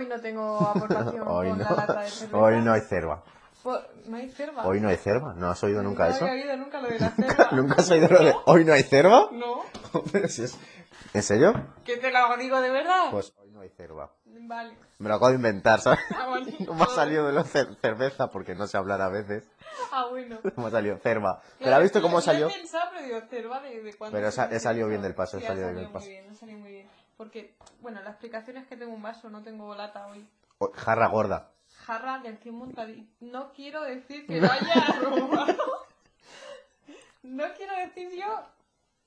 Hoy no tengo aportación Hoy con no. la lata de cerveza. Hoy no hay cerva. ¿No hay cerva? Hoy no hay cerva. ¿No has oído nunca no eso? había oído nunca lo de la cerva. ¿Nunca has oído lo de hoy no hay cerva? No. Pero si es... ¿En serio? ¿Que te lo digo de verdad? Pues hoy no hay cerva. Vale. Me lo acabo de inventar, ¿sabes? Ah, vale. No me ha salido de la cer- cerveza porque no sé hablar a veces. Ah, bueno. Me ha salido cerva. Pero Claro, ¿has visto cómo salió? He pensado, pero digo, cerva de, de cuándo Pero he salido bien del paso, he salido bien del paso. bien, ha salido muy bien. Porque, bueno, la explicación es que tengo un vaso, no tengo lata hoy. Jarra gorda. Jarra del 100 montadito. No quiero decir que lo haya robado. No quiero decir yo.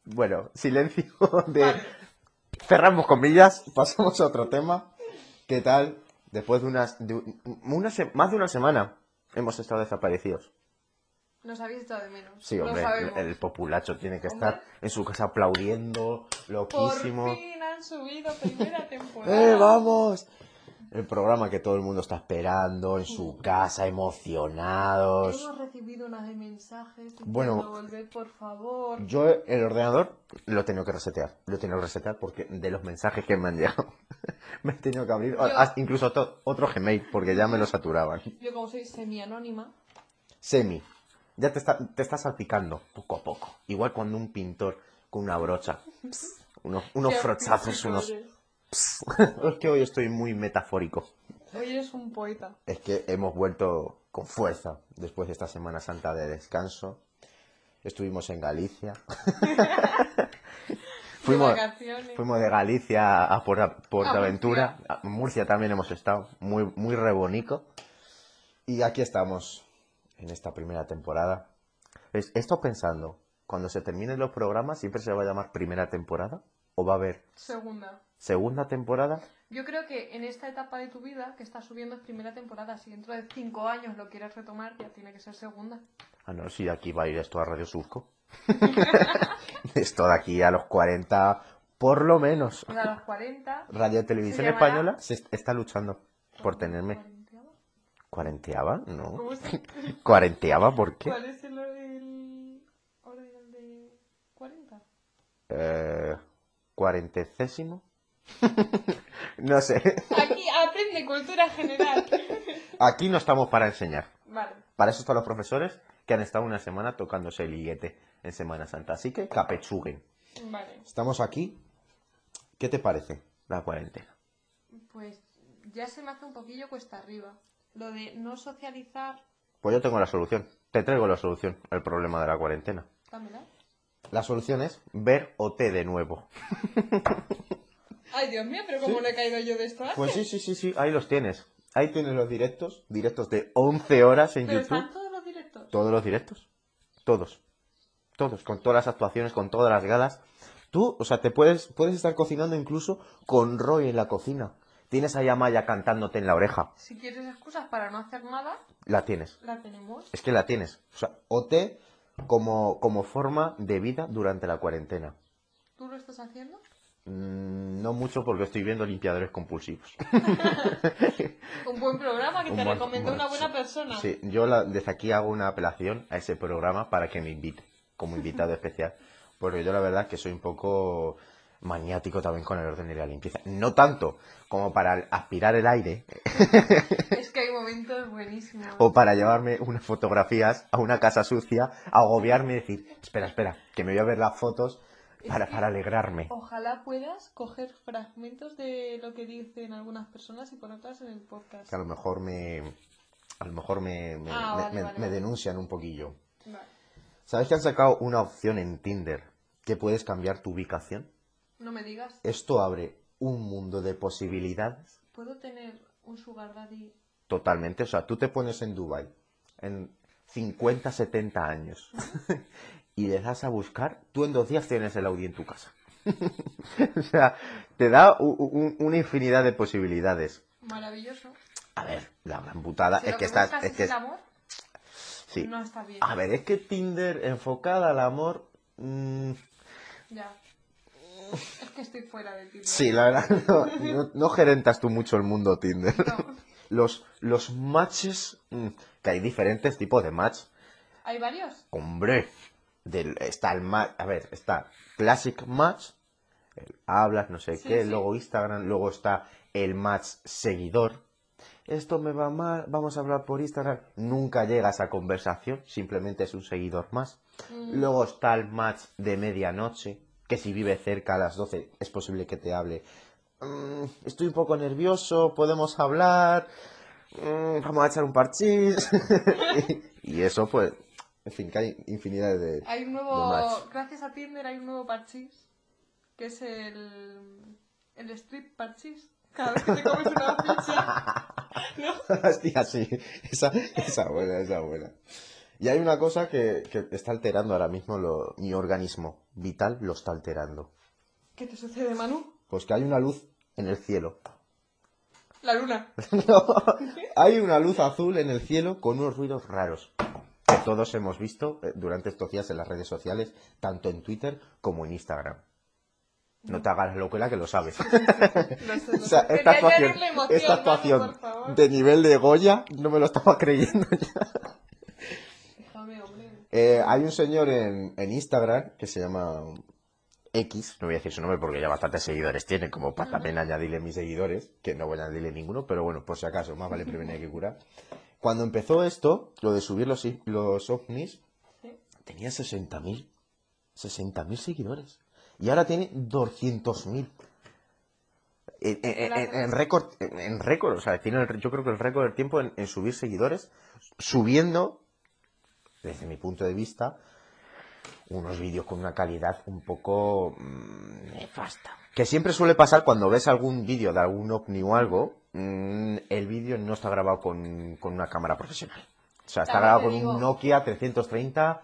Bueno, silencio de... Vale. Cerramos comillas, pasamos a otro tema. ¿Qué tal? Después de unas... de un- una más de una semana hemos estado desaparecidos. Nos habéis echado de menos. Sí, hombre, el, populacho tiene que Hombre. estar en su casa aplaudiendo, Por loquísimo. fin han subido primera temporada. ¡Eh, vamos! El programa que todo el mundo está esperando en su casa, emocionados. Hemos recibido unas de mensajes. Bueno. Volver, por favor. Yo el ordenador lo he tenido que resetear. Lo he tenido que resetear porque de los mensajes que me han llegado me he tenido que abrir Yo- ah, incluso otro Gmail porque ya me lo saturaban. Yo, como soy semi-anónima, Semi, ya te está, te está salpicando poco a poco. Igual cuando un pintor con una brocha, unos, unos frochazos, unos... es que hoy estoy muy metafórico. Hoy eres un poeta. Es que hemos vuelto con fuerza después de esta Semana Santa de descanso. Estuvimos en Galicia. fuimos, de Galicia a Por- A Portaventura. A Murcia también hemos estado. Muy, muy re bonito. Y aquí estamos en esta primera temporada. He estado pensando, cuando se terminen los programas, ¿siempre se va a llamar primera temporada? ¿O va a haber Segunda. segunda temporada? Yo creo que en esta etapa de tu vida que estás subiendo es primera temporada. Si dentro de cinco años lo quieres retomar, ya tiene que ser segunda. Ah, no, sí, aquí va a ir esto a Radio Surco. esto de aquí a los 40, por lo menos. A los 40. Radio Televisión Se Española se est- está luchando por tenerme. ¿Cuarenteaba? No. ¿Cómo se- ¿Cuarenteaba? ¿Por qué? ¿Cuál es el, el orden de 40? Eh, ¿Cuarentecésimo? no sé. Aquí aprende cultura general. Aquí no estamos para enseñar. vale. Para eso están los profesores que han estado una semana tocándose el liguete en Semana Santa. Así que capechuguen. Vale. Estamos aquí. ¿Qué te parece la cuarentena? Pues ya se me hace un poquillo cuesta arriba. Lo de no socializar. Pues yo tengo la solución. Te traigo la solución al problema de la cuarentena. Dámela. La solución es ver OT de nuevo. Ay, Dios mío, pero ¿cómo ¿Sí? le he caído yo de esto? Pues sí, sí, sí, sí, ahí los tienes. Ahí tienes los directos, directos de 11 horas en Pero YouTube. están todos los directos. Todos los directos. Todos. Todos, con todas las actuaciones, con todas las galas. Tú, o sea, te puedes, puedes estar cocinando incluso con Roy en la cocina. Tienes a Yamaya cantándote en la oreja. Si quieres excusas para no hacer nada, La tienes. la tenemos. Es que la tienes. O sea, OT como, como forma de vida durante la cuarentena. ¿Tú lo estás haciendo? Mm, no mucho porque estoy viendo limpiadores compulsivos. Un buen programa que Un te buen- recomendó una buena sí. persona. Sí, yo la- desde aquí hago una apelación a ese programa para que me invite como invitado especial. Porque yo la verdad que soy un poco maniático también con el orden y la limpieza. No tanto como para aspirar el aire Es que hay momentos buenísimos. o para llevarme unas fotografías a una casa sucia, agobiarme y decir, espera, espera, que me voy a ver las fotos para, para alegrarme. Ojalá puedas coger fragmentos de lo que dicen algunas personas y ponerlas en el podcast. Que a lo mejor me... A lo mejor me, me- Ah, me- vale, me- vale, me vale. denuncian un poquillo. ¿Sabes que han sacado una opción en Tinder que puedes cambiar tu ubicación? No me digas. Esto abre un mundo de posibilidades ¿Puedo tener un sugar daddy? totalmente. O sea, tú te pones en Dubai en 50, 70 años y le das a buscar, tú en dos días tienes el Audi en tu casa. o sea, te da una infinidad de posibilidades. Maravilloso. A ver, la gran putada Si es lo que estás... Es es que, amor, sí. no está bien. A ver, es que Tinder enfocada al amor... mm, Ya. Que estoy fuera de ti. sí, la verdad, no, no- no gerentas tú mucho el mundo Tinder. No. Los, los matches, mm, que hay diferentes tipos de match. ¿Hay varios? Hombre, del, está el match, a ver, está Classic Match, el hablas, no sé Sí, qué, sí. luego Instagram, luego está el match seguidor. Esto me va mal, vamos a hablar por Instagram. Nunca llega a esa conversación, simplemente es un seguidor más. Mm. Luego está el match de medianoche, que si vive cerca a las 12 es posible que te hable. "Mm, estoy un poco nervioso, podemos hablar, Mm, vamos a echar un parchís. y, y eso, pues, en fin, que hay infinidad de... Hay un nuevo, gracias a Tinder hay un nuevo parchís, que es el, el strip parchís. Cada vez que te comes una pizza, ¿no? Hostia, sí, esa, esa buena, esa buena. Y hay una cosa que, que está alterando ahora mismo lo- mi organismo vital, lo está alterando. ¿Qué te sucede, Manu? Pues que hay una luz en el cielo. La luna. No, hay una luz azul en el cielo con unos ruidos raros que todos hemos visto eh, durante estos días en las redes sociales, tanto en Twitter como en Instagram. No te hagas locuela que lo sabes. Sé, O sea, esta actuación, emoción, esta actuación de nivel de Goya no me lo estaba creyendo ya. Eh, hay un señor en, en Instagram que se llama X, no voy a decir su nombre porque ya bastantes seguidores tiene, como para también añadirle mis seguidores, que no voy a añadirle ninguno, pero bueno, por si acaso, más vale prevenir que curar. Cuando empezó esto, lo de subir los, los ovnis, tenía 60.000, 60.000 seguidores. Y ahora tiene 200.000. En, en- récord, en, en récord, o sea, tiene el- yo creo que el récord del tiempo en, en subir seguidores, subiendo, desde mi punto de vista, unos vídeos con una calidad un poco mm, nefasta. Que siempre suele pasar cuando ves algún vídeo de algún ovni o algo, mm, el vídeo no está grabado con, con una cámara profesional. O sea, está grabado con un Nokia 330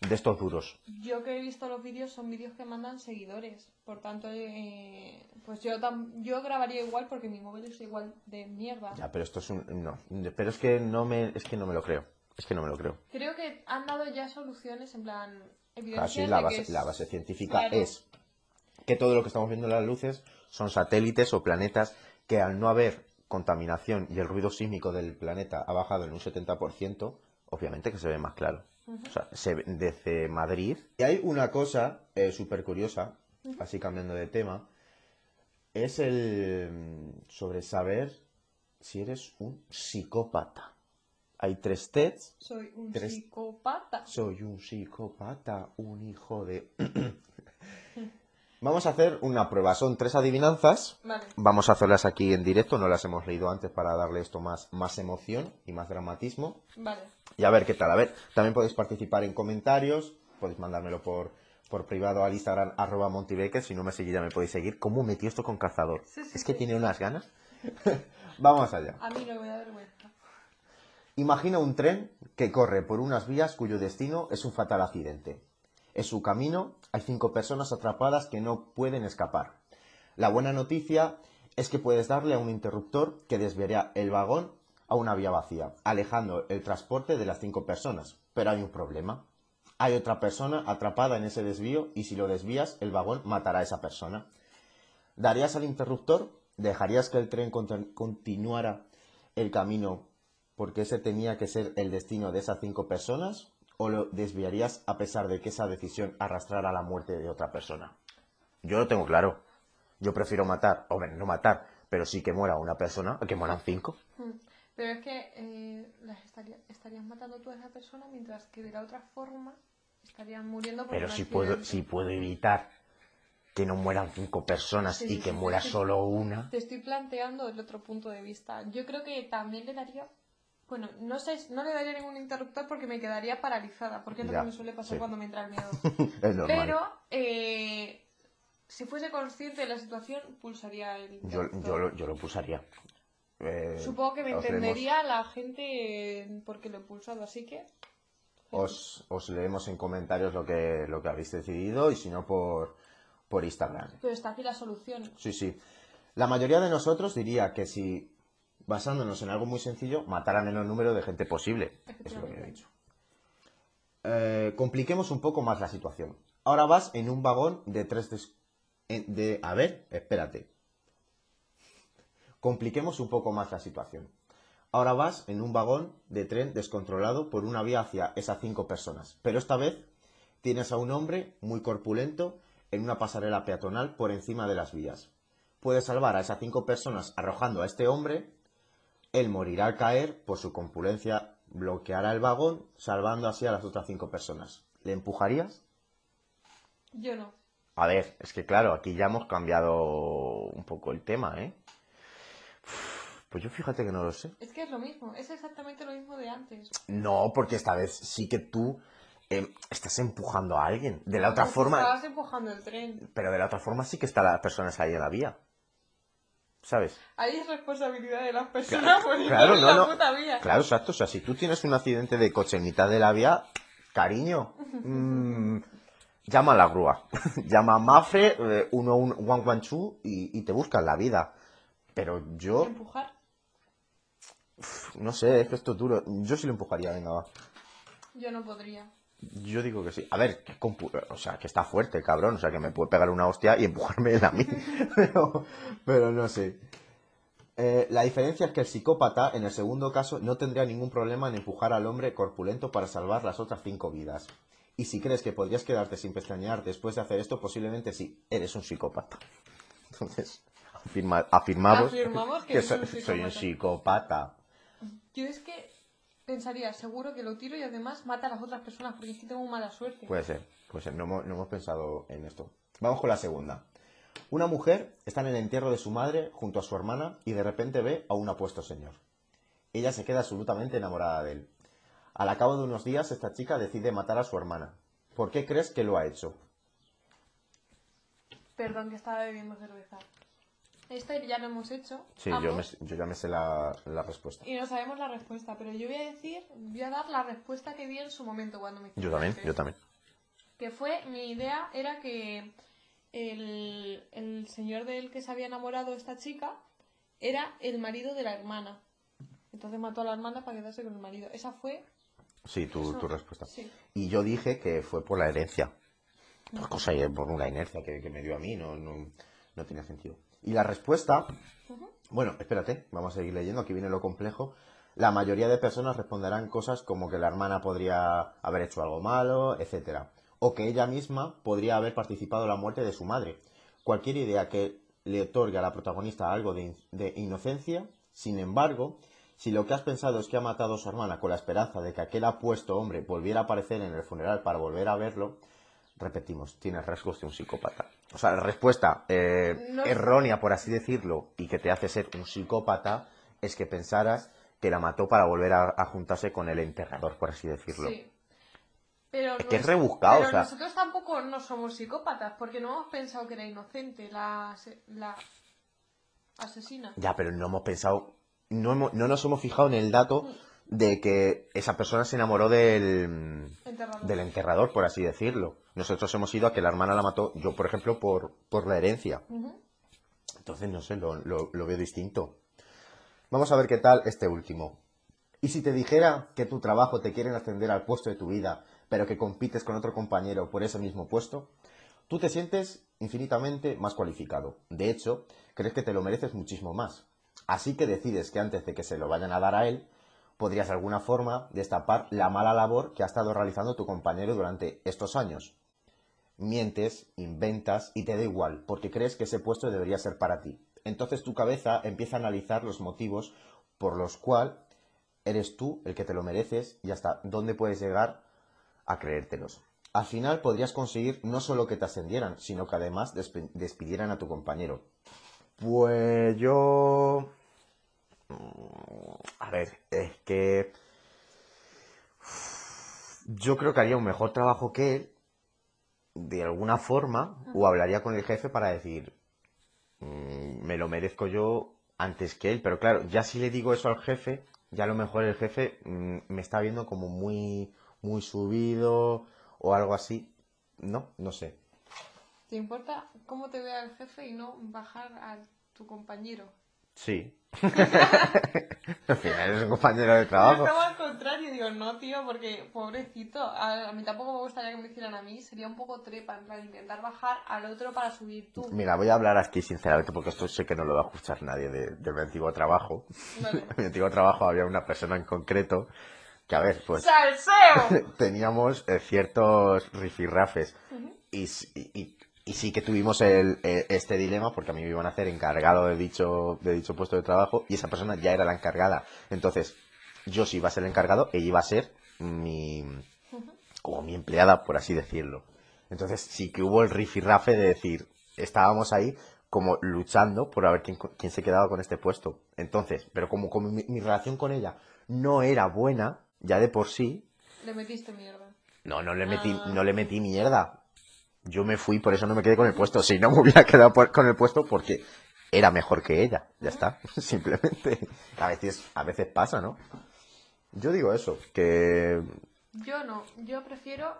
de estos duros. Yo que he visto los vídeos son vídeos que mandan seguidores. Por tanto, eh, pues yo tam- yo grabaría igual porque mi móvil es igual de mierda. Ya, pero esto es un... No, pero es que no me, es que no me lo creo. Es que no me lo creo. Creo que han dado ya soluciones en plan evidencias la de que base, es- la base científica Claro. es que todo lo que estamos viendo en las luces son satélites o planetas que al no haber contaminación y el ruido sísmico del planeta ha bajado en un 70%, obviamente que se ve más claro. O sea, se ve desde Madrid. Y hay una cosa súper curiosa, así cambiando de tema, es el mm, sobre saber si eres un psicópata. Hay tres tests Soy un Tres- psicópata. soy un psicópata, un hijo de... Vamos a hacer una prueba. Son tres adivinanzas. Vale. Vamos a hacerlas aquí en directo. No las hemos leído antes para darle esto más, más emoción y más dramatismo. Vale. Y a ver qué tal. A ver, también podéis participar en comentarios. Podéis mandármelo por, por privado al Instagram arroba montibeque. Si no me seguís ya me podéis seguir. ¿Cómo metió esto con cazador? Sí, sí, es que sí. tiene unas ganas. Vamos allá. A mí no me da vergüenza. Imagina un tren que corre por unas vías cuyo destino es un fatal accidente. En su camino hay cinco personas atrapadas que no pueden escapar. La buena noticia es que puedes darle a un interruptor que desviará el vagón a una vía vacía, alejando el transporte de las cinco personas. Pero hay un problema. Hay otra persona atrapada en ese desvío y si lo desvías, el vagón matará a esa persona. ¿Darías al interruptor? ¿Dejarías que el tren contin- continuara el camino porque ese tenía que ser el destino de esas cinco personas? ¿O lo desviarías a pesar de que esa decisión arrastrara la muerte de otra persona? Yo lo tengo claro. Yo prefiero matar, o bueno, no matar, pero sí que muera una persona que mueran cinco. Hmm. Pero es que eh, las estaría- estarías matando tú a esa persona mientras que de la otra forma estarían muriendo por Pero si puedo, si puedo evitar que no mueran cinco personas Sí, y sí, que sí, muera solo una. Te estoy planteando el otro punto de vista. Yo creo que también le daría. Bueno, no sé, no le daría ningún interruptor porque me quedaría paralizada, porque es lo Ya, que me suele pasar sí. cuando me entra el miedo. es normal. Pero, eh, si fuese consciente de la situación, pulsaría el. Interruptor. yo, lo, yo lo pulsaría. Eh, Supongo que me leemos- entendería la gente porque lo he pulsado, así que. os, os leemos en comentarios lo que, lo que habéis decidido y si no por, por Instagram. Pero está aquí la solución. Sí, sí. La mayoría de nosotros diría que si, basándonos en algo muy sencillo, mataran el menor número de gente posible. Es lo que he dicho. Eh, compliquemos un poco más la situación. Ahora vas en un vagón de tres... de, a ver, espérate. Compliquemos un poco más la situación. Ahora vas en un vagón de tren descontrolado por una vía hacia esas cinco personas. Pero esta vez tienes a un hombre muy corpulento en una pasarela peatonal por encima de las vías. Puedes salvar a esas cinco personas arrojando a este hombre. Él morirá al caer por su compulencia, bloqueará el vagón, salvando así a las otras cinco personas. ¿Le empujarías? Yo no. A ver, es que claro, aquí ya hemos cambiado un poco el tema, ¿eh? Pues yo fíjate que no lo sé. Es que es lo mismo, es exactamente lo mismo de antes. No, porque esta vez sí que tú eh, estás empujando a alguien. De la otra forma, Estabas empujando el tren. pero de la otra forma sí que están las personas ahí en la vía. ¿Sabes? Ahí es responsabilidad de las personas por ir claro, no, la no. puta vía. Claro, exacto. O sea, si tú tienes un accidente de coche en mitad de la vía, cariño, mm, llama a la grúa. llama a Mafre, eh, 112 y, y te buscan la vida. Pero yo, Empujar. no sé, es que esto es duro. Yo sí lo empujaría, venga, va. Yo no podría. Yo digo que sí. A ver, que compu- o sea, que está fuerte el cabrón, o sea, que me puede pegar una hostia y empujarme él a mí. pero, pero no sé. Eh, la diferencia es que el psicópata, en el segundo caso, no tendría ningún problema en empujar al hombre corpulento para salvar las otras cinco vidas. Y si crees que podrías quedarte sin pestañear después de hacer esto, posiblemente sí, eres un psicópata. Entonces, afirma- afirmamos, Afirmamos que soy, un soy un psicópata. psicópata. Yo es que pensaría, seguro que lo tiro y además mata a las otras personas porque es que tengo mala suerte. Puede ser, puede ser. No hemos, no hemos pensado en esto. Vamos con la segunda. Una mujer está en el entierro de su madre junto a su hermana y de repente ve a un apuesto señor. Ella se queda absolutamente enamorada de él. Al cabo de unos días, esta chica decide matar a su hermana. ¿Por qué crees que lo ha hecho? Perdón, que estaba bebiendo cerveza. Esto ya lo hemos hecho. Sí, yo, me- yo ya me sé la, la respuesta. Y no sabemos la respuesta, pero yo voy a decir, voy a dar la respuesta que di en su momento cuando me Yo también, yo también. Que fue, mi idea era que el, el señor del que se había enamorado esta chica era el marido de la hermana. Entonces mató a la hermana para quedarse con el marido. Esa fue... Sí, tu, tu respuesta. Sí. Y yo dije que fue por la herencia. Por cosa por una inercia que, que me dio a mí, no, no, no tenía sentido. Y la respuesta, bueno, espérate, vamos a seguir leyendo, aquí viene lo complejo. La mayoría de personas responderán cosas como que la hermana podría haber hecho algo malo, etcétera, o que ella misma podría haber participado en la muerte de su madre. Cualquier idea que le otorgue a la protagonista algo de, in- de inocencia, sin embargo, si lo que has pensado es que ha matado a su hermana con la esperanza de que aquel apuesto hombre volviera a aparecer en el funeral para volver a verlo, repetimos, tienes rasgos de un psicópata. O sea, la respuesta eh, No- errónea, por así decirlo, y que te hace ser un psicópata, es que pensaras que la mató para volver a, a juntarse con el enterrador, por así decirlo. Sí. Pero Es que es rebuscado, pero o sea- nosotros tampoco no somos psicópatas, porque no hemos pensado que era inocente la, la asesina. Ya, pero no hemos pensado, no, hemos- no nos hemos fijado en el dato de que esa persona se enamoró del, Enterrador. del enterrador, por así decirlo. Nosotros hemos ido a que la hermana la mató, yo por ejemplo, por, por la herencia. Entonces, no sé, lo, lo- lo veo distinto. Vamos a ver qué tal este último. Y si te dijera que tu trabajo te quieren ascender al puesto de tu vida, pero que compites con otro compañero por ese mismo puesto, tú te sientes infinitamente más cualificado. De hecho, crees que te lo mereces muchísimo más. Así que decides que antes de que se lo vayan a dar a él, podrías de alguna forma destapar la mala labor que ha estado realizando tu compañero durante estos años. Mientes, inventas y te da igual, porque crees que ese puesto debería ser para ti. Entonces tu cabeza empieza a analizar los motivos por los cuales eres tú el que te lo mereces y hasta dónde puedes llegar a creértelos. Al final podrías conseguir no solo que te ascendieran, sino que además despidieran a tu compañero. Pues yo... Mm, A ver, es que... Yo creo que haría un mejor trabajo que él, de alguna forma, o hablaría con el jefe para decir, "Mm, me lo merezco yo antes que él. Pero claro, ya si le digo eso al jefe, ya a lo mejor el jefe mm, me está viendo como muy, muy subido o algo así. No, no sé. ¿Te importa cómo te vea el jefe y no bajar a tu compañero? Sí. Al final eres un compañero de trabajo. Yo al contrario, digo, no, tío, porque pobrecito, a, a mí tampoco me gustaría que me hicieran a mí, sería un poco trepa, en plan, intentar bajar al otro para subir tú. Mira, voy a hablar aquí sinceramente porque esto sé que no lo va a escuchar nadie de, de mi antiguo trabajo. Vale. En mi antiguo trabajo había una persona en concreto que, a ver, pues ¡Salseo! teníamos eh, ciertos rifirrafes y- y sí que tuvimos el, el- este dilema porque a mí me iban a hacer encargado de dicho, de dicho puesto de trabajo y esa persona ya era la encargada. Entonces, yo sí iba a ser el encargado, ella iba a ser mi, como mi empleada, por así decirlo. Entonces sí que hubo el rifirrafe de decir, estábamos ahí como luchando por a ver quién, quién se quedaba con este puesto. Entonces, pero como, como mi, mi relación con ella no era buena, ya de por sí, Le metiste mierda. no, no le metí, Ah. no le metí mierda. Yo me fui, por eso no me quedé con el puesto. Si no me hubiera quedado por- con el puesto porque era mejor que ella. Ya está. Simplemente. A veces, a veces pasa, ¿no? Yo digo eso, que Yo no, yo prefiero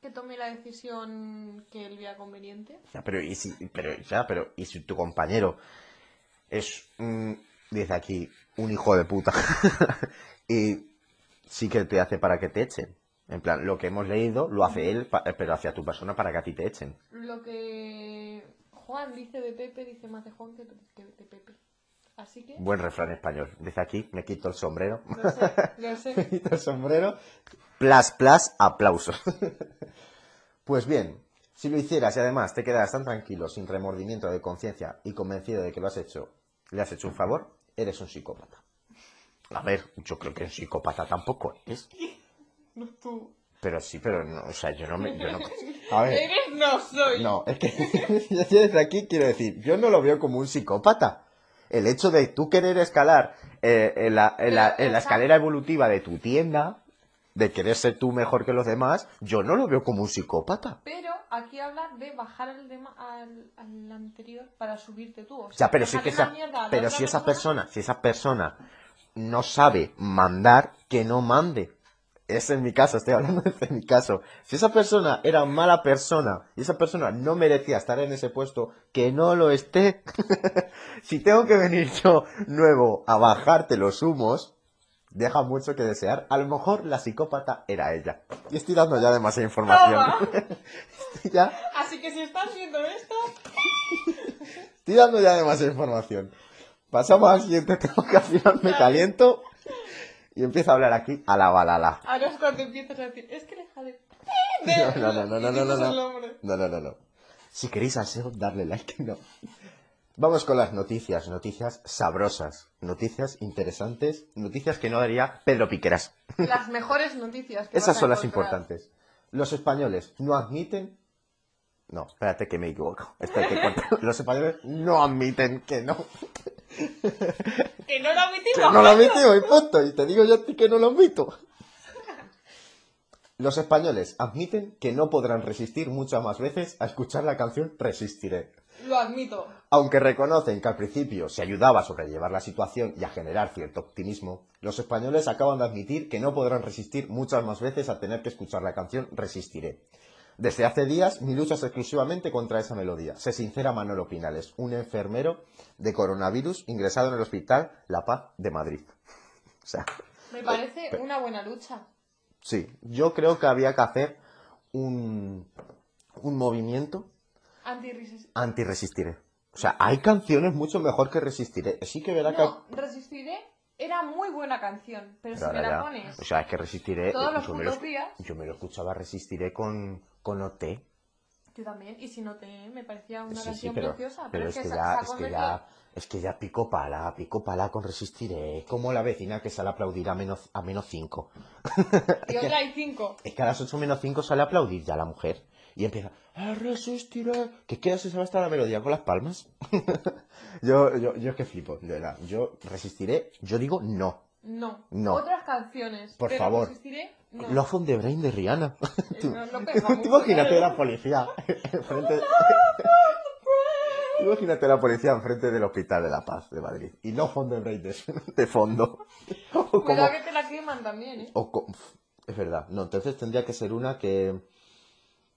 que tome la decisión que él vea conveniente. Ya, pero y si, pero, ya, pero, y si tu compañero es, un- dice aquí, un hijo de puta, y sí que te hace para que te echen. En plan, lo que hemos leído lo hace él, pa- pero hacia tu persona para que a ti te echen. Lo que Juan dice de Pepe, dice más de Juan que de Pepe. Así que, Buen refrán español. Dice aquí, me quito el sombrero. lo sé, lo sé. Me quito el sombrero. Plas, plas, aplausos. Pues bien, si lo hicieras y además te quedaras tan tranquilo, sin remordimiento de conciencia y convencido de que lo has hecho, le has hecho un favor, eres un psicópata. A ver, yo creo que un psicópata tampoco es. No tú. Pero sí, pero no, o sea, yo no me... yo no- a ver, Eres no soy. no, es que yo desde aquí quiero decir, yo no lo veo como un psicópata. El hecho de tú querer escalar eh, en, la, en la- en la escalera evolutiva de tu tienda, de querer ser tú mejor que los demás, yo no lo veo como un psicópata. Pero aquí habla de bajar al, dema- al, al anterior para subirte tú. O Ya, sea, pero que esa, pero si esa persona, si esa persona no sabe mandar, que no mande. Es en mi caso, estoy hablando desde mi caso. Si esa persona era mala persona y esa persona no merecía estar en ese puesto, que no lo esté. si tengo que venir yo nuevo a bajarte los humos, deja mucho que desear. A lo mejor la psicópata era ella. Y estoy dando ya demasiada información. Ya Así que si estás viendo esto, Estoy dando ya demasiada información. Pasamos al siguiente tema que al final me caliento y empiezo a hablar aquí a la balala. ahora es cuando empiezas a decir, es que le jale. No, no, no, no, no, no, no. No, no, no, no. Si queréis aseo, darle like, no. Vamos con las noticias, noticias sabrosas, noticias interesantes, noticias que no daría Pedro Piqueras. Las mejores noticias. que Esas son las importantes. Los españoles no admiten... No, espérate que me equivoco. Esto hay que cortar. Los españoles no admiten que no. Que no lo admitimos. Que no lo admito y punto. Y te digo yo a ti que no lo admito. Los españoles admiten que no podrán resistir muchas más veces a escuchar la canción Resistiré. Lo admito. Aunque reconocen que al principio se ayudaba a sobrellevar la situación y a generar cierto optimismo, los españoles acaban de admitir que no podrán resistir muchas más veces a tener que escuchar la canción Resistiré. Desde hace días mi lucha es exclusivamente contra esa melodía. Se sincera Manolo Pinales, un enfermero de coronavirus ingresado en el hospital La Paz de Madrid. O sea, Me parece una buena lucha. sí, yo creo que había que hacer un, un movimiento Antirresis- anti-resistiré. O sea, hay canciones mucho mejor que resistiré. Sí que verá que... No, Resistiré era muy buena canción, pero, si Pero me ahora la ya- pones O sea, es que resistiré. todos los yo, me lo, días, yo me lo escuchaba resistiré con, con OT. yo también, y si no te me parecía una Sí, sí, canción pero, preciosa, pero es, que que se- ya, se es que ya, es que ya pico pala, pico pala con resistiré. Como la vecina que sale a aplaudir a menos, a menos 5. Y otra hay cinco. Es que a las 8 menos 5 sale a aplaudir ya la mujer. Y empieza, a resistiré. ¿Qué queda si sabe hasta la melodía con las palmas? yo, yo, yo es que flipo, de verdad. Yo resistiré, yo digo no. No. No. Otras canciones. Por pero favor. Resistiré, no. Love on the Brain de Rihanna. Eh, no, no pega Tú imagínate la policía enfrente. Tú imagínate la policía enfrente del Hospital de la Paz de Madrid. Y no on the Brain de, de fondo. O como- Cuidado que te la queman también, ¿eh? o co- es verdad. No, entonces tendría que ser una que.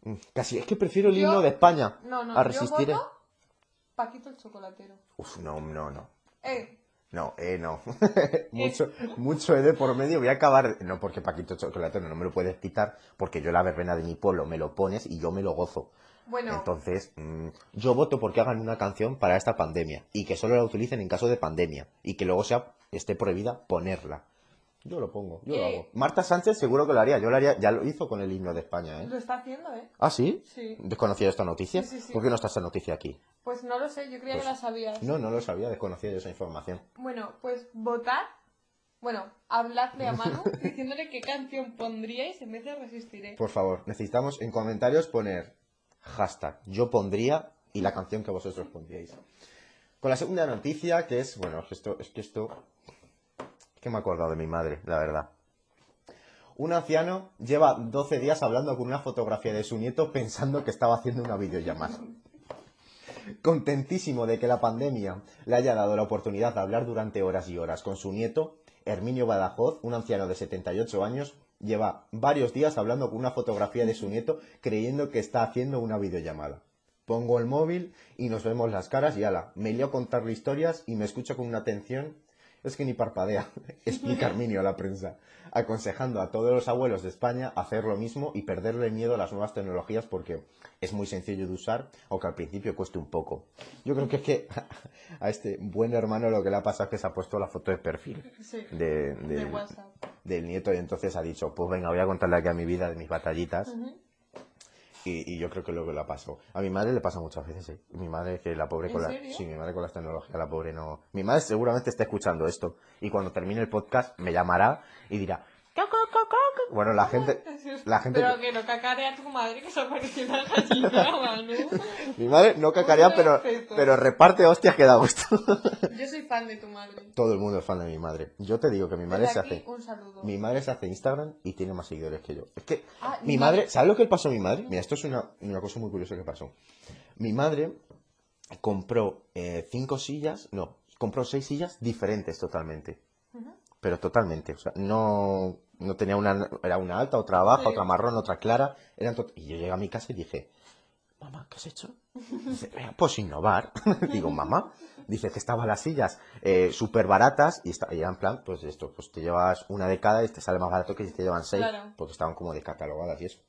mm, Casi, es que prefiero el Yo- himno de España No, no, a yo resistir. voto Paquito el chocolatero. Uf, no, no, no. Eh, No, eh, no. mucho, mucho E de por medio. Voy a acabar. No, porque Paquito Chocolatero no me lo puedes quitar, porque yo la verbena de mi pueblo me lo pones y yo me lo gozo. bueno, Entonces, mm, yo voto porque hagan una canción para esta pandemia y que solo la utilicen en caso de pandemia y que luego sea esté prohibida ponerla. Yo lo pongo, yo lo Eh. hago. Marta Sánchez seguro que lo haría. Yo lo haría, ya lo hizo con el himno de España, ¿eh? Lo está haciendo, ¿eh? ¿Ah, sí? Sí. ¿Desconocía esta noticia? Sí, sí, sí. ¿Por qué no está esta noticia aquí? Pues no lo sé, yo creía Pues- que la sabías. No, no lo sabía, desconocía yo esa información. Bueno, pues votar. Bueno, habladle a Manu diciéndole qué canción pondríais en vez de resistiré. Por favor, necesitamos en comentarios poner hashtag yo pondría y la canción que vosotros pondríais. Con la segunda noticia, que es, bueno, es que esto, es que esto, es que me he acordado de mi madre, la verdad. Un anciano lleva 12 días hablando con una fotografía de su nieto pensando que estaba haciendo una videollamada. Contentísimo de que la pandemia le haya dado la oportunidad de hablar durante horas y horas con su nieto, Herminio Badajoz, un anciano de 78 años, lleva varios días hablando con una fotografía de su nieto creyendo que está haciendo una videollamada. Pongo el móvil y nos vemos las caras y ala, me lío a contarle historias y me escucha con una atención. Es que ni parpadea, explica Herminio a la prensa, aconsejando a todos los abuelos de España hacer lo mismo y perderle miedo a las nuevas tecnologías porque es muy sencillo de usar, aunque al principio cueste un poco. Yo creo que es que a este buen hermano lo que le ha pasado es que se ha puesto la foto de perfil Sí. de, De de- WhatsApp. del nieto y entonces ha dicho, pues venga, voy a contarle aquí a mi vida de mis batallitas. Y, y yo creo que que le pasó. A mi madre le pasa muchas veces, ¿eh? Mi madre que la pobre ¿En con la... serio? Sí, mi madre con las tecnologías, la pobre no... Mi madre seguramente está escuchando esto. Y cuando termine el podcast me llamará y dirá... Bueno, la gente... La gente Pero que- no cacarea a tu madre que se apareció una gallina, Manu. Mi madre no cacarea, pero, pero reparte hostias que da gusto. Yo soy fan de tu madre. Todo el mundo es fan de mi madre. Yo te digo que mi madre Desde se aquí, hace... un saludo. Mi madre se hace Instagram y tiene más seguidores que yo. Es que Ah, mi madre, madre- ¿sabes lo que le pasó a mi madre? Mira, esto es una, una cosa muy curiosa que pasó. Mi madre compró eh, cinco sillas, no, compró seis sillas diferentes totalmente. Pero totalmente, o sea, no, no tenía una, era una alta, otra baja, Sí. otra marrón, otra clara. Eran y yo llegué a mi casa y dije, mamá, ¿qué has hecho? Dice, "Venga, pues innovar. Digo, mamá. Dice que estaban las sillas eh, súper baratas y, en plan, pues esto, pues te llevas una de cada y te sale más barato que si te llevan seis, Claro. porque estaban como descatalogadas y eso.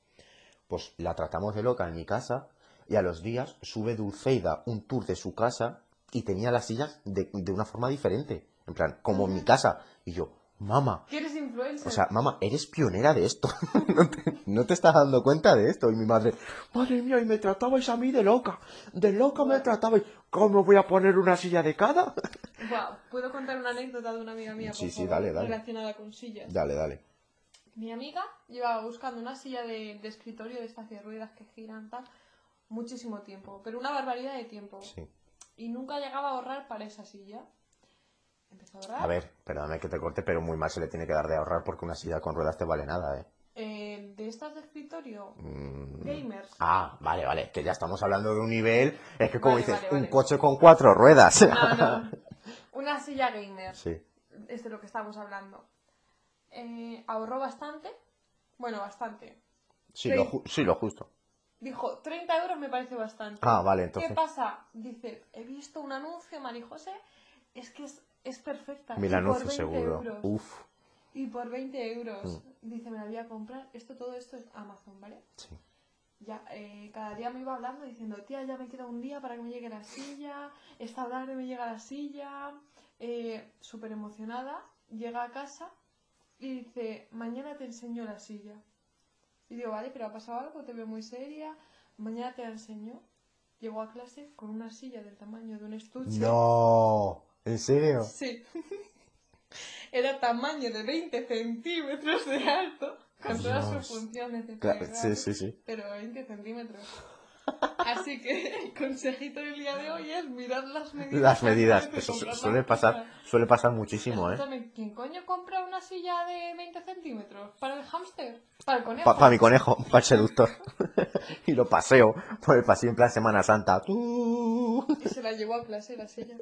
Pues la tratamos de loca en mi casa y a los días sube Dulceida un tour de su casa y tenía las sillas de, de una forma diferente. En plan, como en mi casa. Y yo, mamá, ¿Que eres influencer? o sea, mamá, eres pionera de esto. no, te, no te estás dando cuenta de esto. Y mi madre, madre mía, y me tratabais a mí de loca. De loca me tratabais. ¿Cómo voy a poner una silla de cada? Guau, ¿Puedo contar una anécdota de una amiga mía? por Sí, sí, favor, dale, dale. Relacionada con sillas. dale, dale. Mi amiga llevaba buscando una silla de, de escritorio de estas de ruedas que giran tal muchísimo tiempo, pero una barbaridad de tiempo. Sí. Y nunca llegaba a ahorrar para esa silla. Empezó a ahorrar. A ver, perdóname que te corte, pero muy mal se le tiene que dar de ahorrar porque una silla con ruedas te vale nada, ¿eh? Eh, de estas de escritorio, Mm. gamers. Ah, vale, vale, que ya estamos hablando de un nivel, es que como Vale, dices, vale, un coche con cuatro ruedas. No, no. Una silla gamer. sí, Es de lo que estamos hablando. Eh, ahorró bastante. Bueno, bastante. sí, lo, ju- sí, lo justo. Dijo, 30 euros me parece bastante. Ah, vale, ¿Qué entonces. pasa? Dice, he visto un anuncio, Marijose, es que es, es perfecta. Mil y por anuncios 20 seguro. euros. Uf, Y por 20 euros. Mm. Dice, me la voy a comprar. Esto, todo esto es Amazon, ¿vale? sí. Ya, eh, cada día me iba hablando diciendo, tía, ya me queda un día para que me llegue la silla, esta tarde me llega la silla, eh, súper emocionada, llega a casa y dice, mañana te enseño la silla. Y digo, vale, pero ha pasado algo, te veo muy seria, mañana te la enseño. Llegó a clase con una silla del tamaño de un estuche. No, ¿en serio? Sí. Era tamaño de 20 centímetros de alto, con todas Dios. sus funciones de Cla- plegar sí, sí, sí. pero 20 centímetros. Así que el consejito del día de hoy es mirar las medidas. Las medidas, eso suele pasar, suele pasar muchísimo, ¿eh? ¿quién coño compra una silla de 20 centímetros? ¿Para el hámster? ¿Para el conejo? Para mi conejo, para el seductor. y lo paseo por el pasillo en plan Semana Santa. Tú. Y se la llevó a clase la silla.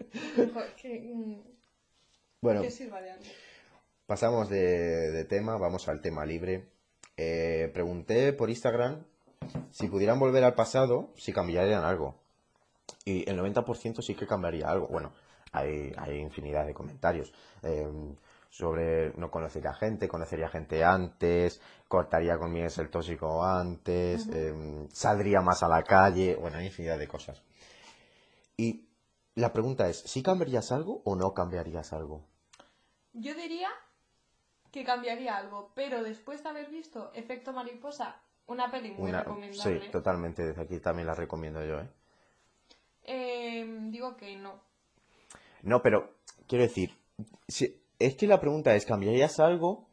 Que, mm, Bueno, que sirva de algo. pasamos de, de tema, vamos al tema libre. Eh, pregunté por Instagram si pudieran volver al pasado, si cambiarían algo. Y el 90% sí que cambiaría algo. Bueno, hay, hay infinidad de comentarios. eh, sobre no conocería gente, conocería gente antes, cortaría con el tóxico antes, eh, saldría más a la calle, bueno, hay infinidad de cosas. Y la pregunta es, ¿sí cambiarías algo o no cambiarías algo? Yo diría que cambiaría algo, pero después de haber visto Efecto Mariposa, una peli muy Una- recomendable, sí, totalmente. Desde aquí también la recomiendo yo, ¿eh? eh, digo que no. No, pero quiero decir, si- es que la pregunta es, ¿cambiarías algo,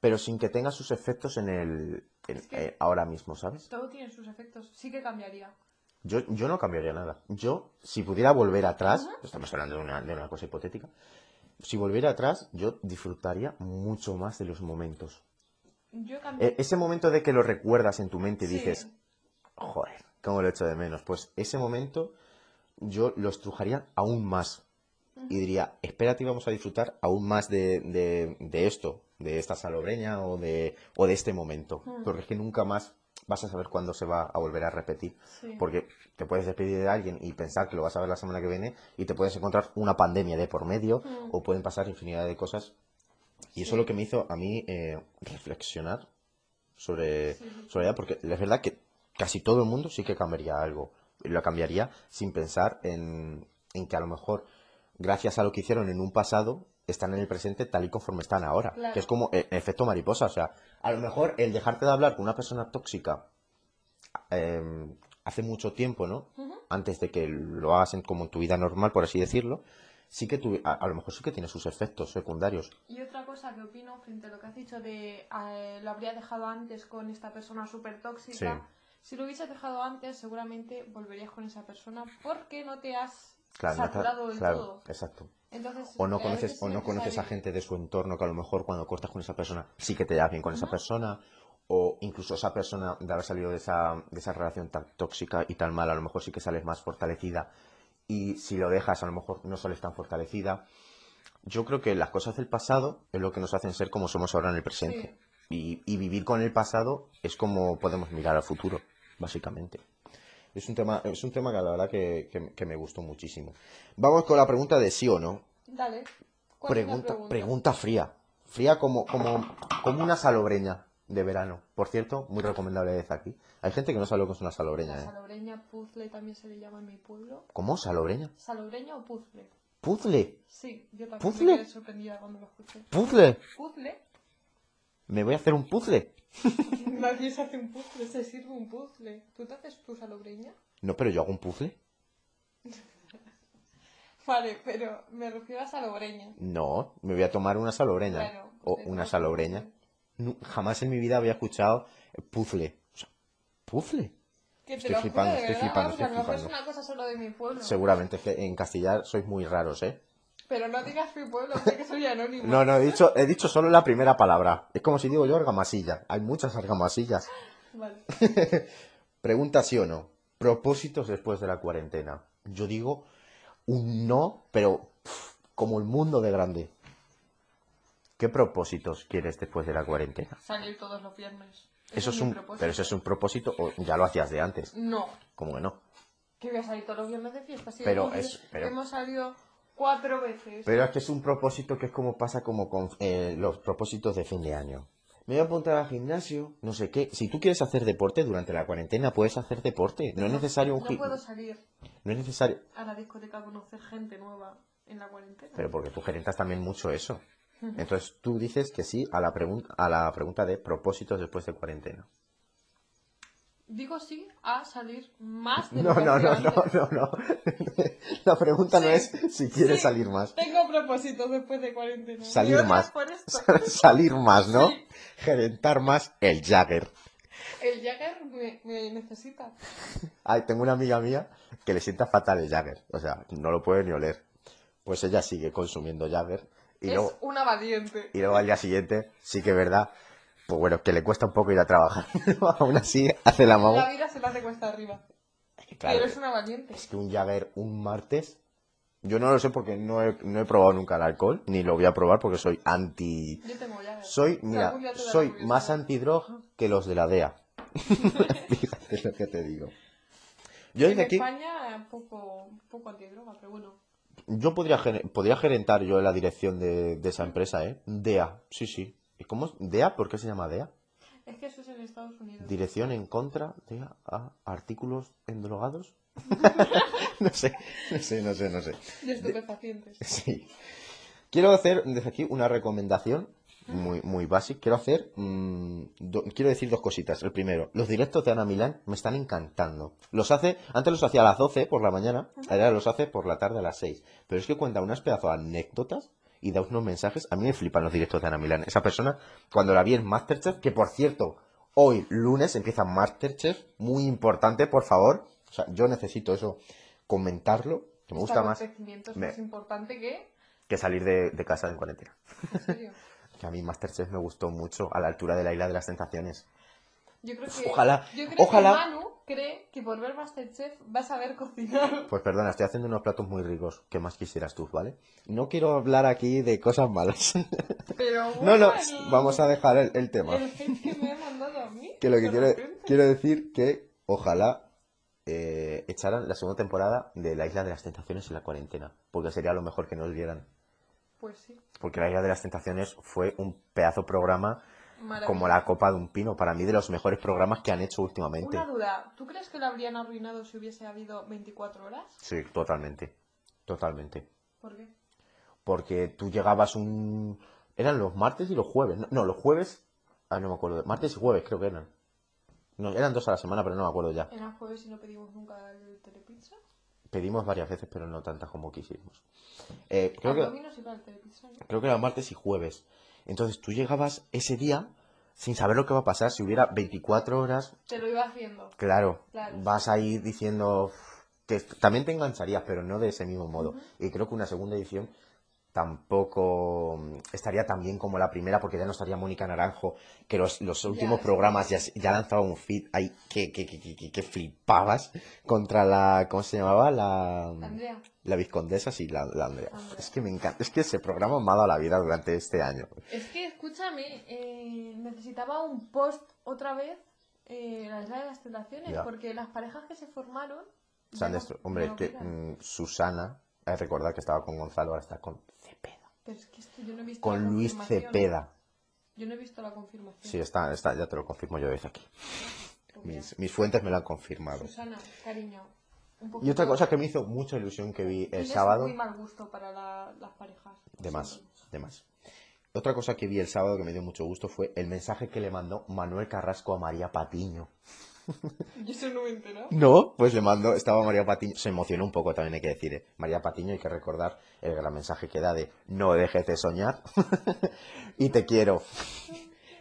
pero sin que tenga sus efectos en el en- Es que- eh, ahora mismo, ¿sabes? Todo tiene sus efectos, sí que cambiaría. Yo, yo no cambiaría nada. Yo, si pudiera volver atrás, estamos hablando de una, de una cosa hipotética, si volviera atrás, yo disfrutaría mucho más de los momentos. Yo cambié. E- ese momento de que lo recuerdas en tu mente y Sí. dices, joder, cómo lo echo de menos. Pues ese momento yo lo estrujaría aún más. Y diría, espérate, vamos a disfrutar aún más de, de- de esto, de esta salobreña o de, o de este momento. Porque es que nunca más vas a saber cuándo se va a volver a repetir. Sí. Porque te puedes despedir de alguien y pensar que lo vas a ver la semana que viene y te puedes encontrar una pandemia de por medio Mm. o pueden pasar infinidad de cosas. Y eso es lo que me hizo a mí eh, reflexionar sobre, sobre ella, porque es verdad que casi todo el mundo sí que cambiaría algo. Y lo cambiaría sin pensar en, en que a lo mejor, gracias a lo que hicieron en un pasado, están en el presente tal y conforme están ahora. Claro. Que es como el efecto mariposa. O sea, a lo mejor el dejarte de hablar con una persona tóxica eh, hace mucho tiempo, ¿no? Antes de que lo hagas en- como en tu vida normal, por así decirlo, sí que tu- a, a lo mejor sí que tiene sus efectos secundarios. Y otra cosa que opino frente a lo que has dicho de eh, lo habría dejado antes con esta persona súper tóxica. Sí. Si lo hubieses dejado antes, seguramente volverías con esa persona porque no te has Claro, no saturado del claro, todo. exacto. Entonces, O no conoces, o no conoces a gente de su entorno que a lo mejor cuando cortas con esa persona sí que te da bien con esa persona. O incluso esa persona de haber salido de esa, de esa relación tan tóxica y tan mala, a lo mejor sí que sales más fortalecida. Y si lo dejas, a lo mejor no sales tan fortalecida. Yo creo que las cosas del pasado es lo que nos hacen ser como somos ahora en el presente. Y, y vivir con el pasado es como podemos mirar al futuro, básicamente. Es un tema, es un tema que la verdad que, que- que me gustó muchísimo. Vamos con la pregunta de sí o no. Dale. ¿Cuál es la Pregunta, pregunta fría. Fría como, como, como una salobreña de verano. Por cierto, muy recomendable desde aquí. Hay gente que no sabe lo que es una salobreña, La ¿eh? salobreña puzzle también se le llama en mi pueblo. ¿Cómo? ¿Salobreña? ¿Salobreña o puzzle? ¿Puzzle? Sí, yo también ¿Puzzle? me quedé sorprendida cuando lo escuché. ¿Puzzle? ¿Puzzle? ¿Me voy a hacer un puzzle? Nadie se hace un puzzle, se sirve un puzzle. ¿Tú te haces tu salobreña? No, pero yo hago un puzzle. Vale, pero me refiero a salobreña. No, me voy a tomar una salobreña. Bueno, o una salobreña. Jamás en mi vida había escuchado puzzle. ¿Puzzle? Que te Estoy lo flipando, juro, estoy verdad, flipando, vamos, estoy mejor es flipando. una cosa solo de mi pueblo. Seguramente es que en castellano sois muy raros, ¿eh? Pero no digas mi pueblo, que soy anónimo. No, no, he dicho, he dicho solo la primera palabra. Es como si digo yo argamasilla. Hay muchas argamasillas. Vale. Pregunta sí o no. Propósitos después de la cuarentena. Yo digo un no, pero pf, como el mundo de grande. ¿Qué propósitos quieres después de la cuarentena? Salir todos los viernes. Eso es un, propósito. pero eso es un propósito o ya lo hacías de antes. No. ¿Cómo que no? Que voy a salir todos los viernes de fiesta. sí, Pero hemos, es- pero- hemos salido cuatro veces. Pero es que es un propósito que es como pasa como con eh, los propósitos de fin de año. Me voy a apuntar al gimnasio, no sé qué. Si tú quieres hacer deporte durante la cuarentena, puedes hacer deporte. No es necesario un No puedo salir No es necesario. a la discoteca conocer gente nueva en la cuarentena. Pero porque tú gerentas también mucho eso. Entonces tú dices que sí a la, pregunta a la pregunta de propósitos después de cuarentena. Digo sí a salir más de No, lo no, no, no, no, no. La pregunta no es si quieres sí. salir más. Tengo propósitos después de cuarentena. Salir ¿Me odias más. salir más, ¿no? Sí. Gerentar más el Jagger. El Jagger me, me necesita. Ay, tengo una amiga mía que le sienta fatal el Jagger. O sea, no lo puede ni oler. Pues ella sigue consumiendo Jagger. Y es luego, una valiente. y luego al día siguiente, sí que es verdad, pues bueno, que le cuesta un poco ir a trabajar. Aún así, hace la mamá. La vida se la hace cuesta arriba. Claro, Pero es una valiente. es que un Jagger un martes. Yo no lo sé porque no he, no he probado nunca el alcohol, ni lo voy a probar porque soy anti. Yo tengo Jagger. Soy, mira, soy más antidroga que los de la DEA. Fíjate lo que te digo. Yo En desde aquí, España, poco, poco antidroga, pero bueno. Yo podría, podría gerentar yo la dirección de, de esa empresa, ¿eh? DEA, sí, sí. ¿Y cómo es? DEA? ¿Por qué se llama DEA? Es que eso es en Estados Unidos. Dirección en contra de a artículos endrogados. no sé, no sé, no sé, no sé. De estupefacientes. Sí. Quiero hacer desde aquí una recomendación muy, muy básico. Quiero hacer, mm, do- quiero decir dos cositas. El primero, los directos de Ana Milán me están encantando. Los hace, antes los hacía a las 12 por la mañana, ahora los hace por la tarde a las 6. Pero es que cuenta unas pedazos de anécdotas y da unos mensajes. A mí me flipan los directos de Ana Milán. Esa persona, cuando la vi en Masterchef, que por cierto, hoy lunes empieza Masterchef, muy importante, por favor. O sea, yo necesito eso, comentarlo, que me gusta más es Me- más importante que... que salir de, de casa en cuarentena. En serio. Que a mí Masterchef me gustó mucho, a la altura de la isla de las tentaciones. Yo creo que... Ojalá, Yo creo ojalá. que Manu cree que por ver Masterchef va a saber cocinar. Pues perdona, estoy haciendo unos platos muy ricos. ¿Qué más quisieras tú, vale? No quiero hablar aquí de cosas malas. Pero no, bueno, no, el- vamos a dejar el, el tema. El que me ha mandado a mí. Que lo que quiero, quiero decir que ojalá eh, echaran la segunda temporada de la isla de las tentaciones en la cuarentena. Porque sería lo mejor que nos dieran. Pues sí. Porque la isla de las tentaciones fue un pedazo programa como la copa de un pino. Para mí de los mejores programas que han hecho últimamente. Una duda. ¿Tú crees que lo habrían arruinado si hubiese habido 24 horas? Sí, totalmente. Totalmente. ¿Por qué? Porque tú llegabas un... Eran los martes y los jueves. No, no, los jueves... Ah, no me acuerdo. Martes y jueves creo que eran. No, eran dos a la semana, pero no me acuerdo ya. ¿Era jueves y no pedimos nunca el telepizza? Pedimos varias veces, pero no tantas como quisimos. Eh, creo, que, creo que eran martes y jueves. Entonces tú llegabas ese día sin saber lo que va a pasar. Si hubiera 24 horas, Te lo iba haciendo. claro, Claro. vas a ir diciendo... Que también te engancharías, pero no de ese mismo modo. Y creo que una segunda edición tampoco mm, estaría tan bien como la primera, porque ya no estaría Mónica Naranjo, que los, los últimos programas ya, ya lanzaba un feed ahí que, que, que, que, que flipabas contra la, ¿cómo se llamaba? La, Andrea. la vizcondesa, sí, la, la Andrea. Andrea. Es que me encanta, es que ese programa me ha dado la vida durante este año. Es que, escúchame, eh, necesitaba un post otra vez eh, la isla de las tentaciones, porque las parejas que se formaron... No- Hombre, no que mm, Susana, hay que recordar que estaba con Gonzalo, ahora está con. Pero es que esto yo no he visto Con la Luis. Cepeda. Yo no he visto la confirmación. Sí, está, está, ya te lo confirmo yo desde aquí. Pues Mis, mis fuentes me lo han confirmado. Susana, cariño. Un Y otra cosa que me hizo mucha ilusión que vi el sábado, muy mal gusto para la- las parejas. de más, de más. Otra cosa que vi el sábado que me dio mucho gusto fue el mensaje que le mandó Manuel Carrasco a María Patiño. No. No, pues le mandó, estaba María Patiño, se emocionó un poco también hay que decir, ¿eh? María Patiño hay que recordar el gran mensaje que da de no dejes de soñar y te quiero.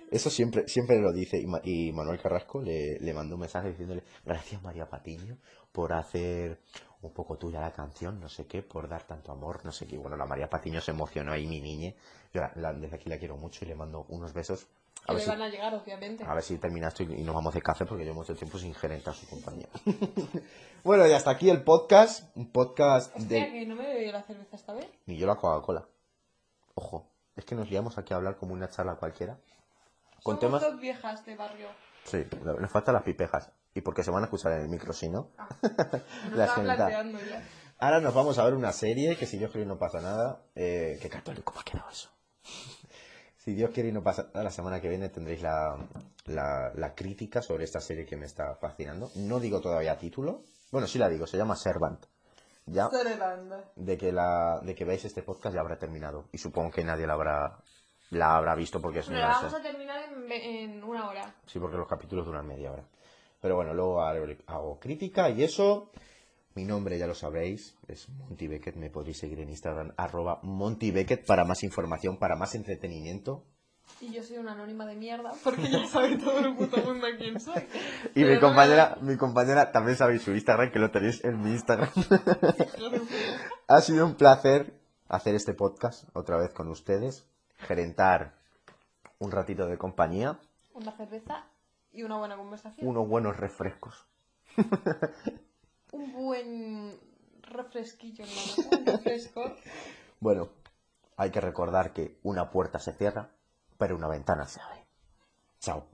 Eso siempre, siempre lo dice y, Ma- y Manuel Carrasco le, le mandó un mensaje diciéndole gracias María Patiño por hacer un poco tuya la canción, no sé qué, por dar tanto amor, no sé qué. Bueno, la María Patiño se emocionó ahí, mi niña. Yo desde aquí la quiero mucho y le mando unos besos. A ver si, van a llegar, obviamente. a ver si termina esto y, y nos vamos de café porque llevo mucho tiempo sin gerentar su compañía. bueno, y hasta aquí el podcast. Un podcast Hostia, de... que no me he bebido la cerveza esta vez. Ni yo la Coca-Cola. Ojo, es que nos liamos aquí a hablar como una charla cualquiera. Con Somos temas... dos viejas de barrio. Sí, nos faltan las pipejas. Y porque se van a escuchar en el micro, si no. Ah, planteando ya. Ahora nos vamos a ver una serie que si Dios quiere y no pasa nada. Eh, qué católico me ha quedado eso. Si Dios quiere y no pasa la semana que viene tendréis la, la, la crítica sobre esta serie que me está fascinando. No digo todavía título. Bueno, sí la digo, se llama Servant. Ya de que la de que veáis este podcast ya habrá terminado. Y supongo que nadie la habrá la habrá visto porque es una la vamos a terminar en, en una hora. Sí, porque los capítulos duran media hora. Pero bueno, luego hago crítica y eso. Mi nombre ya lo sabréis, es Monty Beckett. Me podéis seguir en Instagram, arroba Monty Beckett, para más información, para más entretenimiento. Y yo soy una anónima de mierda, porque ya sabe todo el puto mundo quién soy. Y Pero mi no compañera, mi compañera también sabéis su Instagram, que lo tenéis en mi Instagram. ha sido un placer hacer este podcast otra vez con ustedes, gerentar un ratito de compañía, Una cerveza y una buena conversación. unos buenos refrescos. Un buen refresquillo, hermano. Un refresco. Bueno, hay que recordar que una puerta se cierra, pero una ventana se abre. Chao.